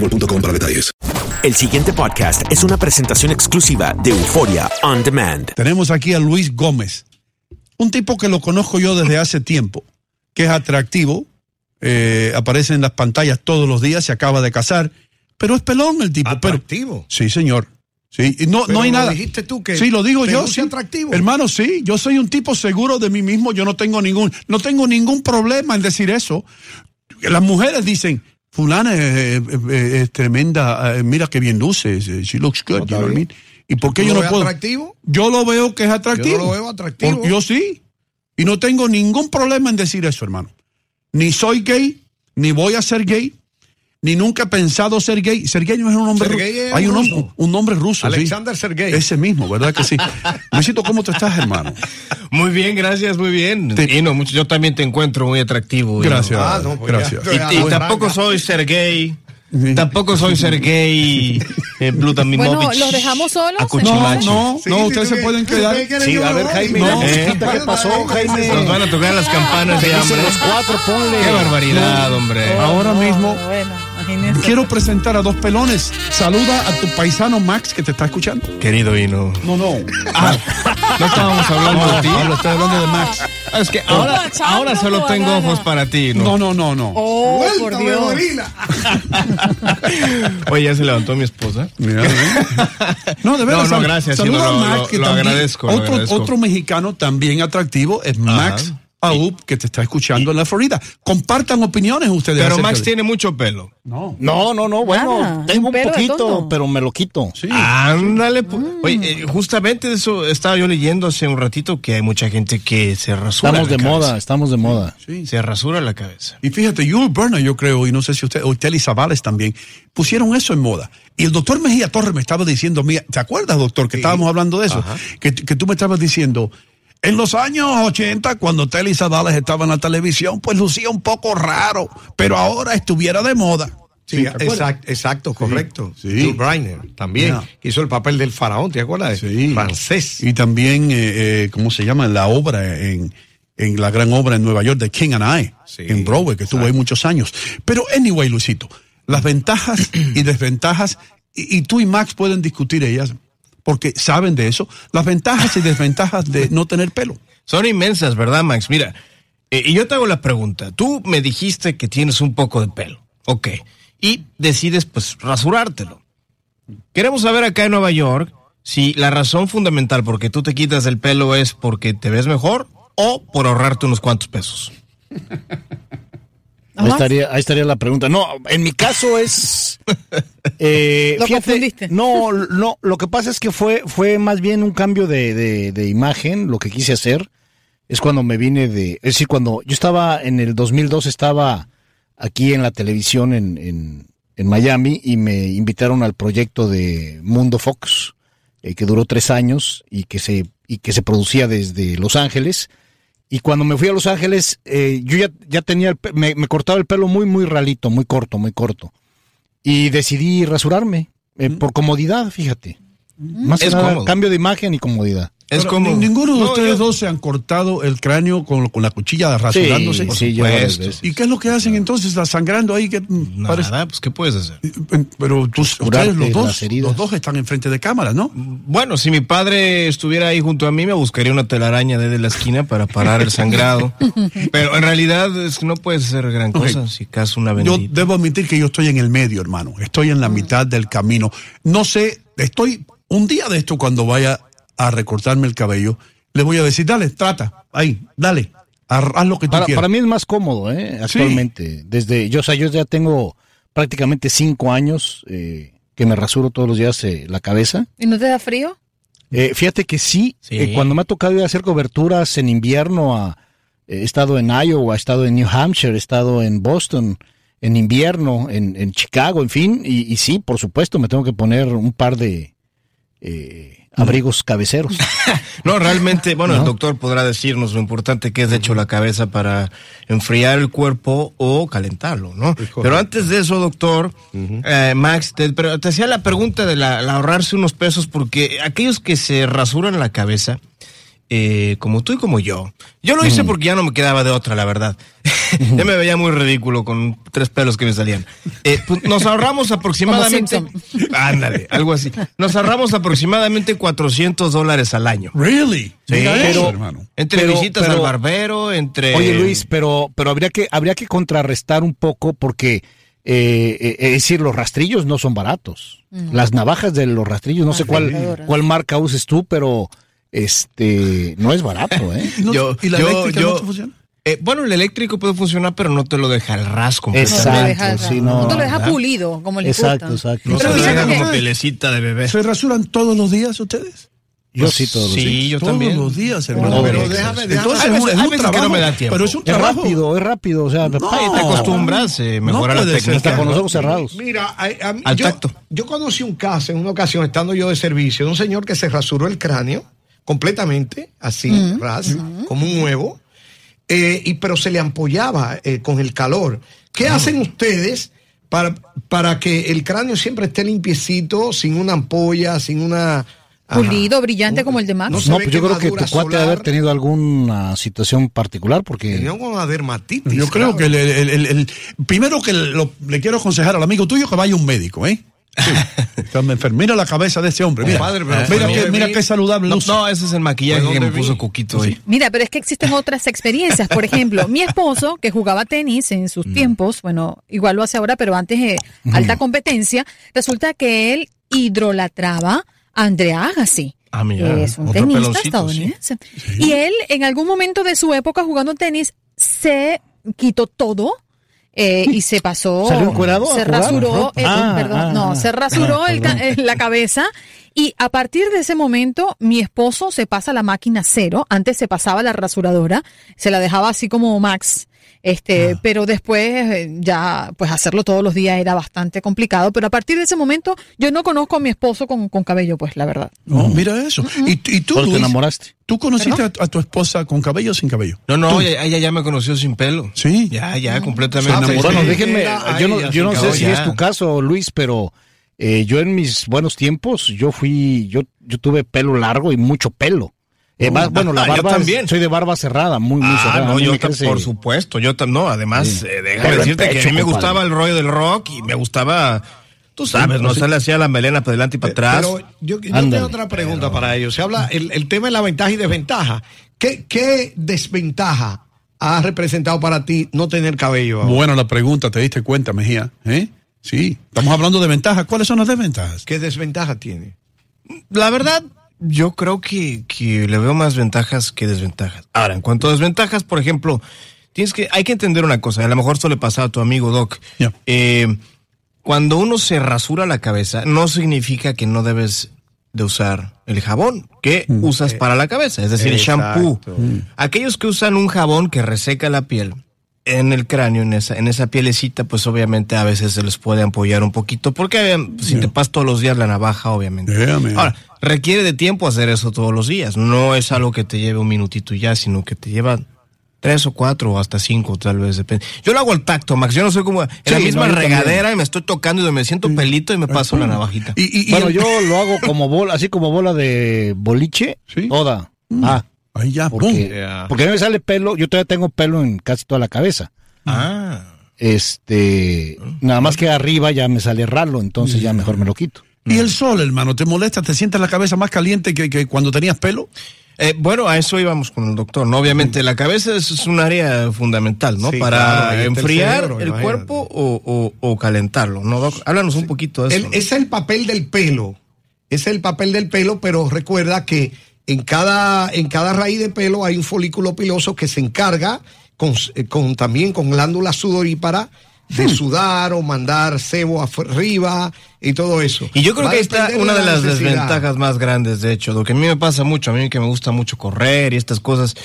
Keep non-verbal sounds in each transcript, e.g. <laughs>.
boostmobile.com para detalles. El siguiente podcast es una presentación exclusiva de Euforia On Demand. Tenemos aquí a Luis Gómez, un tipo que lo conozco yo desde hace tiempo, que es atractivo, eh, aparece en las pantallas todos los días, se acaba de casar, pero es pelón el tipo. pero- Atractivo. sí, señor. Sí, no, Pero no hay lo nada. dijiste tú que Sí, lo digo yo. sí. atractivo. Hermano, sí, yo soy un tipo seguro de mí mismo, yo no tengo ningún, no tengo ningún problema en decir eso. Las mujeres dicen, fulana es, es tremenda, eh, mira qué bien luce, she looks good, you know what I mean? ¿Y por qué ¿Tú yo no puedo? atractivo? Yo lo veo que es atractivo. Yo no lo veo atractivo. Por- yo sí. Y no tengo ningún problema en decir eso, hermano. Ni soy gay, ni voy a ser gay, ni nunca he pensado ser gay. Sergey no es un Sergey ruso. Hay un, ruso. nombre- un nombre ruso. sí. Alexander Sergey. Ese mismo, ¿verdad que sí? <laughs> Luisito, ¿cómo tú estás, hermano? Muy bien, gracias, muy bien. Te- Y no, mucho, yo también te encuentro muy atractivo. Hino. Gracias. Ah, no, pues gracias. Y, y Ah, tampoco soy Sergey. Sí. Tampoco soy Sergey <laughs> eh. Bueno, ¿los dejamos solos? No, no, Sí, no, sí, ustedes se que- pueden quedar. Sí, a ver. Jaime, No. ¿qué pasó, Jaime? Nos van a tocar las campanas de hambre. los cuatro, ponle. Qué barbaridad, hombre. Ahora mismo Bueno, quiero presentar a dos pelones. Saluda a tu paisano Max que te está escuchando. Querido Hino. No, no. No estábamos hablando de ti. Pablo, estoy hablando de Max. Ah, Es que ahora, ahora solo tengo ojos para ti, No, ¿no? no, no, no. Oh, por Suéltame, Dios. <laughs> Oye, ya se levantó mi esposa. Mira, ¿eh? No, de verdad. No, no, gracias, Saluda sí, a lo- Max, lo- que lo también- agradezco, lo Otro, agradezco. otro mexicano también atractivo es Max Aub, que te está escuchando en la Florida. Compartan opiniones ustedes. Pero Max de- tiene mucho pelo. No. No, no, no, bueno, Nada, tengo un poquito, pero me lo quito. Sí. Ándale. pu- Oye, eh, justamente eso estaba yo leyendo hace un ratito que hay mucha gente que se rasura. Estamos la de cabeza. moda, estamos de moda. Sí. Se rasura la cabeza. Y fíjate, Yul Burner, yo creo, y no sé si usted, o Telly Zavales también, pusieron eso en moda. Y el doctor Mejía Torres me estaba diciendo, mira, ¿te acuerdas, doctor, que estábamos hablando de eso? Que, que tú me estabas diciendo, en los años 80, cuando Telly Zavales estaba en la televisión, pues lucía un poco raro, pero ahora estuviera de moda. Sí, exacto, exacto, correcto. sí. Briner también, hizo el papel del faraón, ¿te acuerdas? Sí. Francés. Y también, eh, eh, ¿cómo se llama? La obra en, en la gran obra en Nueva York de King and I, Sí, en Broadway, que estuvo ahí muchos años. Pero, anyway, Luisito, las ventajas y desventajas, y, y tú y Max pueden discutir ellas, porque saben de eso, las ventajas y desventajas de no tener pelo. Son inmensas, ¿verdad, Max? Mira, eh, y yo te hago la pregunta. Tú me dijiste que tienes un poco de pelo. Ok. Y decides, pues, rasurártelo. Queremos saber acá en Nueva York si la razón fundamental por que tú te quitas el pelo es porque te ves mejor o por ahorrarte unos cuantos pesos. <laughs> Ahí estaría, ahí estaría la pregunta. No, en mi caso es. <laughs> eh, Lo confundiste. No, no, lo que pasa es que fue, fue más bien un cambio de, de, de imagen, lo que quise hacer. Es cuando me vine de. Es decir, cuando yo estaba en el 2002, estaba aquí en la televisión en, en, en Miami y me invitaron al proyecto de Mundo Fox, eh, que duró tres años y que se, y que se producía desde Los Ángeles. Y cuando me fui a Los Ángeles, eh, yo ya, ya tenía, el me, me cortaba el pelo muy, muy ralito, muy corto, muy corto. Y decidí rasurarme, eh, por comodidad, fíjate. Más que Es nada, cómodo. cambio de imagen y comodidad. Pero ni- Ninguno de ustedes dos se han cortado el cráneo con, con la cuchilla rasurándose. Sí, sí, yo veces. ¿Y qué es lo que hacen entonces? ¿Está sangrando ahí? ¿Qué, Nada, pues ¿qué puedes hacer? Pero tú- ustedes los dos, los dos están enfrente de cámara, ¿no? Bueno, si mi padre estuviera ahí junto a mí, me buscaría una telaraña desde la esquina para parar el sangrado. <laughs> Pero en realidad es que no puedes hacer gran cosa si caso una Yo bendita. debo admitir que yo estoy en el medio, hermano. Estoy en la mitad del camino. No sé, estoy un día de esto cuando vaya a recortarme el cabello, le voy a decir, dale, trata, ahí, dale, haz lo que tú Para, quieras. para mí es más cómodo, ¿eh? Actualmente. Desde, yo, o sea, yo ya tengo prácticamente cinco años eh, que me rasuro todos los días eh, la cabeza. ¿Y no te da frío? Eh, fíjate que sí, Sí. eh, cuando me ha tocado ir a hacer coberturas en invierno, a- eh, he estado en Iowa, he estado en New Hampshire, he estado en Boston, en invierno, en, en Chicago, en fin, y, y sí, por supuesto, me tengo que poner un par de eh, abrigos cabeceros. <laughs> No, realmente, bueno, el doctor podrá decirnos lo importante que es de hecho la cabeza para enfriar el cuerpo o calentarlo, ¿no? Pero antes de eso, doctor, eh, Max, te, pero te hacía la pregunta de la, la ahorrarse unos pesos porque aquellos que se rasuran la cabeza, eh, como tú y como yo, yo lo hice porque ya no me quedaba de otra, la verdad. Ya me veía muy ridículo con tres pelos que me salían. Eh, pues, nos ahorramos aproximadamente... Ándale, algo así. Nos ahorramos aproximadamente 400 dólares al año. Really? Sí, pero, hermano. entre Pero- visitas pero- al barbero, entre... Oye Luis, pero, pero habría que, habría que contrarrestar un poco porque, eh, eh, es decir, los rastrillos no son baratos. Las navajas de los rastrillos, no sé cuál, cuál marca uses tú, pero este no es barato, ¿eh? <laughs> Yo- ¿Y la yo- eléctrica yo- no te funciona? Eh, bueno, el eléctrico puede funcionar, pero no te lo deja al ras No completamente. te lo deja, Exacto, sí, no, no te lo deja ¿verdad? pulido, como le Exacto, gusta. exacto. No se lo deja como pielecita de bebé. ¿Se rasuran todos los días ustedes? Yo sí todos los sí, días. yo todos también. los días, hermano. No, pero déjame, déjame- Entonces es un- veces- es hay un veces que no trabajo, me da tiempo. pero es un Es trabajo. rápido, es rápido, o sea, Ay, te acostumbras, eh, mejora la puede ser técnica. con los ojos cerrados. Mira, a- a mí- Al yo, tacto. yo conocí un caso en una ocasión, estando yo de servicio, de un señor que se rasuró el cráneo completamente, así, ras, como un huevo, eh, y, pero se le ampollaba eh, con el calor. ¿Qué hacen ustedes para, para que el cráneo siempre esté limpiecito, sin una ampolla, sin una... ajá, Pulido, brillante como el de Max. No pues yo creo que tu cuate debe haber tenido alguna situación particular porque Tenía una dermatitis. Yo creo claro. que el, el- el- el- primero que lo- le quiero aconsejar al amigo tuyo que vaya a un médico, ¿eh? Sí. Me enfer- Mira la cabeza de ese hombre. Mira, pero mira, que, mira mí. qué saludable No, ese es el maquillaje ¿De que me puso vi? Coquito hoy. Mira, pero es que existen otras experiencias. Por ejemplo, mi esposo, que jugaba tenis en Mm. sus tiempos, bueno, igual lo hace ahora, pero antes de alta competencia, resulta que él hidrolatraba a Andrea Agassi. Ah, mira, que es un tenista estadounidense. Y él, en algún momento de su época jugando tenis, se quitó todo. Eh, y se pasó. ¿Salió encuerado Se rasuró. eh, Ah, perdón, ah, no, ah. se rasuró Ah, el ca- perdón. eh, la cabeza. Y a partir de ese momento, mi esposo se pasa la máquina cero. Antes se pasaba la rasuradora, se la dejaba así como Max. Este, Ah. pero después eh, ya, pues hacerlo todos los días era bastante complicado. Pero a partir de ese momento, yo no conozco a mi esposo con, con cabello, pues, la verdad. No, mira eso. ¿Y, y tú, te enamoraste. ¿tú conociste a, a tu esposa con cabello o sin cabello? No, no, ella, ella ya me conoció sin pelo. Sí. Ya, ya, completamente. Ah, Bueno, Sí, déjenme, era yo no, yo no sé si ya. es tu caso, Luis, pero eh, yo en mis buenos tiempos, yo fui, yo, yo tuve pelo largo y mucho pelo. Eh, más- bueno, la Ah, yo barba, también. soy de barba cerrada, muy, muy Ah, cerrada. No, yo crece- por supuesto, yo no, además, Sí. eh, déjame decirte que a mí me gustaba el rollo del rock y me gustaba, tú sabes, no se le hacía la melena para adelante y para atrás. Pero yo, yo Ándale. tengo otra pregunta para ellos. Se habla el, el tema de la ventaja y desventaja. ¿Qué, qué desventaja ha representado para ti no tener cabello? ahora? Bueno, la pregunta, ¿te diste cuenta, Mejía? ¿Eh? Sí, estamos hablando de ventajas. ¿Cuáles son las desventajas? ¿Qué desventaja tiene? La verdad, yo creo que, que le veo más ventajas que desventajas. Ahora, en cuanto a desventajas, por ejemplo, tienes que, hay que entender una cosa, a lo mejor esto le pasa a tu amigo Doc. Eh, cuando uno se rasura la cabeza, no significa que no debes de usar el jabón que usas para la cabeza, es decir, el shampoo. Aquellos que usan un jabón que reseca la piel en el cráneo, en esa, en esa pielecita, pues obviamente a veces se les puede apoyar un poquito, porque eh, si te pasas todos los días la navaja, obviamente. Ahora, requiere de tiempo hacer eso todos los días, no es algo que te lleve un minutito y ya, sino que te lleva tres o cuatro o hasta cinco, tal vez, depende. Yo lo hago al tacto, Max, yo no soy como en la Sí, misma no, regadera también. y me estoy tocando y me siento pelito y me paso la navajita. bueno, yo lo hago como bola, así como bola de boliche, toda. Ah, ahí ya, porque, porque a mí me sale pelo, yo todavía tengo pelo en casi toda la cabeza. Ah. Este, nada más que arriba ya me sale ralo, entonces ya mejor me lo quito. ¿Y el sol, hermano, te molesta? ¿Te sientes la cabeza más caliente que, que cuando tenías pelo? Eh, bueno, a eso íbamos con el doctor, ¿no? Obviamente la cabeza es, es un área fundamental, ¿no? Sí, Para claro, el enfriar cerebro, el cuerpo o, o- o calentarlo, ¿no, Doc? Háblanos un poquito de eso. El- es el papel del pelo. Es el papel del pelo, pero recuerda que en cada, en cada raíz de pelo hay un folículo piloso que se encarga con, eh, con- también con glándulas sudoríparas Hmm. de sudar o mandar sebo arriba y todo eso. Y yo creo Va que está depender una de la las necesidad. desventajas más grandes, de hecho, lo que a mí me pasa mucho, a mí que me gusta mucho correr y estas cosas.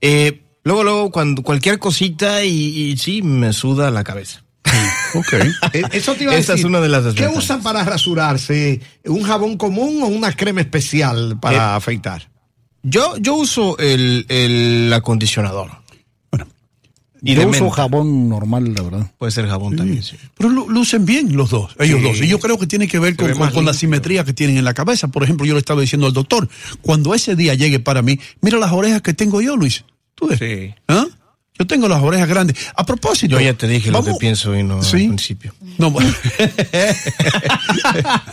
eh, luego, luego, cuando cualquier cosita y, y sí, me suda la cabeza. Ok. <laughs> Eh, Eso te iba a Esa decir. es una de las ¿Qué usan para rasurarse? ¿Un jabón común o una crema especial para Eh, afeitar? Yo, yo uso el, el acondicionador. Y yo de uso menta. jabón normal, la verdad. Puede ser jabón también, sí. Pero lu- lucen bien los dos, ellos Sí. dos. Y yo creo que tiene que ver con, con- la simetría que tienen en la cabeza. Por ejemplo, yo le estaba diciendo al doctor, cuando ese día llegue para mí, mira las orejas que tengo yo, Luis. ¿Tú ves? Sí. ¿Ah? Yo tengo las orejas grandes. A propósito. Yo ya te dije lo que pienso y no Sí. al principio. No, bueno. <laughs>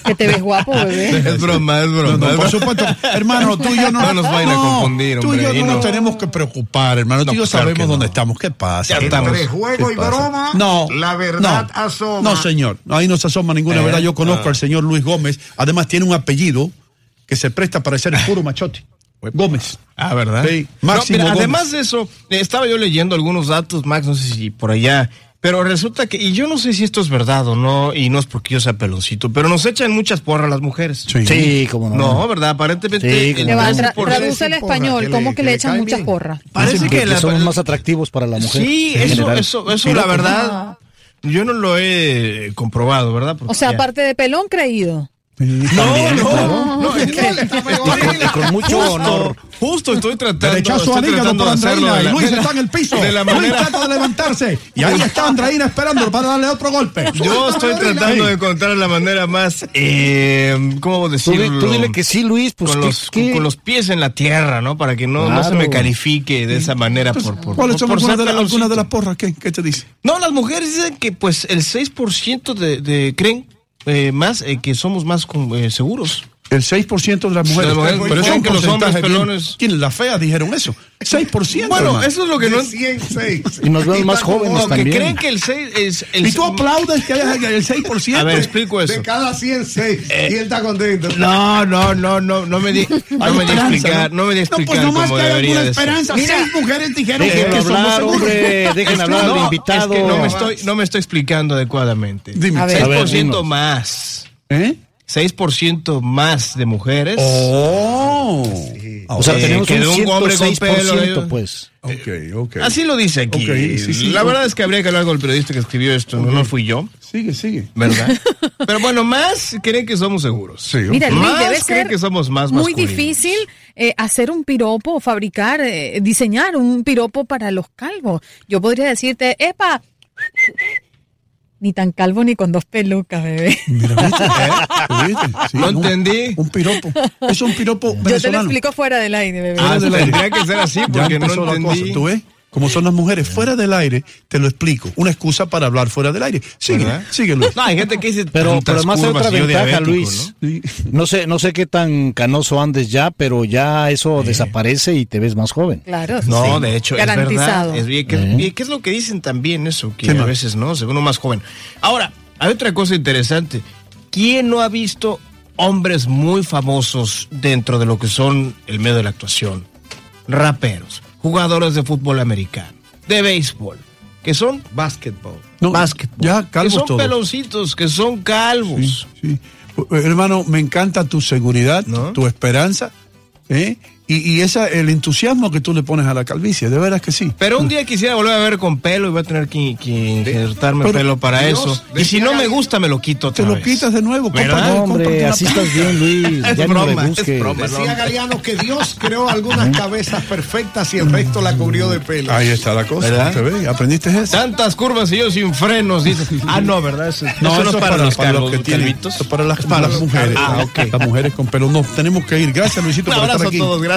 Que te ves guapo, bebé. Es broma, es broma. No, no, es por supuesto, hermano, tú y yo no, No nos vayan a confundir, Tú y yo y no, no. nos tenemos que preocupar, hermano. tú y yo claro sabemos dónde estamos. ¿Qué pasa? Ya ¿Qué estamos. Entre juego ¿Qué y broma, No, la verdad no, asoma. No, señor, ahí no se asoma ninguna Eh, verdad. Yo conozco ah. al señor Luis Gómez. Además, tiene un apellido que se presta para ser el puro machote. Gómez. Ah, ¿verdad? Sí, No, Máximo mira, Gómez. además de eso, eh, estaba yo leyendo algunos datos, Max, no sé si por allá, pero resulta que, y yo no sé si esto es verdad o no, y no es porque yo sea peloncito, pero nos echan muchas porras las mujeres. Sí. Sí, cómo no. No, ¿verdad? Aparentemente. Sí, va, tra- traduce el porra, español, que como le- que que le le echan muchas porras. Parece Dicen que la- somos más atractivos para la mujer. Sí, eso, general. eso, eso la verdad, yo no lo he comprobado, ¿verdad? Porque O sea, ya- aparte de pelón, creído. No, no, no, es que- Y con mucho Justo, honor. Justo estoy tratando, Derechazo estoy tratando de hacerlo de la- Luis está en el piso. De la Luis manera, trata de levantarse. Y ahí está Andreina esperando para darle otro golpe. yo estoy tratando de encontrar la manera más, eh, ¿cómo Tú, decirlo? di- tú dile que sí, Luis, pues con, ¿qué- los, con los pies en la tierra, ¿no? Para que no, no se Claro. me califique de esa manera por, por, ¿Cuáles por- son por algunas de, la- algunas de las porras? ¿Qué, qué te dice? No, las mujeres dicen que pues el 6% de, de creen eh, más eh, que somos más eh, seguros. El 6% de las mujeres. Las mujeres Pero eso es creen un que los hombres pelones- ¿Quién? Las feas dijeron eso. 6%. Bueno, hermano. eso es lo que no... De 106. <laughs> Y nos vemos más jóvenes No, que también. creen que el 6 es... El, Y tú aplaudes que haya el 6%. A ver, explico eso. De cada 106. y él está contento. No, no, no, no, no me di, no me di explicar, no me di No, explicar pues nomás que hay alguna esperanza. Seis mujeres dijeron que somos hablar, seguros. hombre. Dejen hablar al no, invitado. Es que no me estoy, no me estoy explicando adecuadamente. Dime. A ver. 6% A ver, dinos. más. ¿Eh? 6% más de mujeres. Oh. O sea, Eh, tenemos que un de un hombre con 106%, pelo, pues. Ok, ok. Así lo dice aquí. Sí, sí. la verdad es que habría que hablar con el periodista que escribió esto, no, no fui yo, Sigue, sigue. ¿verdad? <laughs> Pero bueno, más creen que somos seguros. Sí, Mira, Luis, Más debe creen ser que somos más muy masculinos. difícil eh, hacer un piropo, fabricar, eh, diseñar un piropo para los calvos. Yo podría decirte, epa, ni tan calvo ni con dos pelucas, bebé. <laughs> Mira, ¿viste? ¿Viste? Sí, No un- entendí. Un piropo. Es un piropo Yo te lo explico fuera del aire, bebé. Ah, del aire. tendría que ser así Ya porque no entendí. cosa, ¿tú ves? Como son las mujeres fuera del aire, te lo explico. Una excusa para hablar fuera del aire. Sigue, ¿Verdad? sigue, Luis. No, hay gente que dice Pero, pero además hay otra ventaja, Luis. ¿no? ¿no? sé, no sé qué tan canoso andes ya, pero ya eso desaparece y te ves más joven. Claro, No, sí. de hecho, Garantizado. es verdad. Es, bien, que, Eh. y ¿Qué es lo que dicen también eso? Que ¿Qué a veces, ¿no? Se ve uno más joven. Ahora, hay otra cosa interesante. ¿Quién no ha visto hombres muy famosos dentro de lo que son el medio de la actuación? Raperos, jugadores de fútbol americano, de béisbol, que son básquetbol. No, básquetbol. ya, que calvos son todos. peloncitos, que son calvos. Sí. Hermano, me encanta tu seguridad, tu esperanza, ¿eh? Y, y esa, el entusiasmo que tú le pones a la calvicie, de veras que sí. Pero un día quisiera volver a ver con pelo y voy a tener que, que injertarme Pero, pelo para Dios, eso. Y si no me gusta, me lo quito otra Te lo vez. quitas de nuevo, cómprate- No, hombre, así estás bien, Luis. <laughs> Es Ya no broma, le es broma. Decía Galeano que Dios creó algunas cabezas perfectas y el resto la cubrió de pelo. Ahí está la cosa, ¿Verdad? ¿te ves? ¿Aprendiste eso? Tantas curvas y yo sin frenos, dice. <laughs> Ah, no, ¿verdad? Eso, No, eso eso, es es para, los calvos, que tienen, eso para las, para las mujeres. Ah, ok. Las mujeres con pelo. Nos tenemos que ir. Gracias, Luisito, por estar abrazo a aquí. todos, gracias.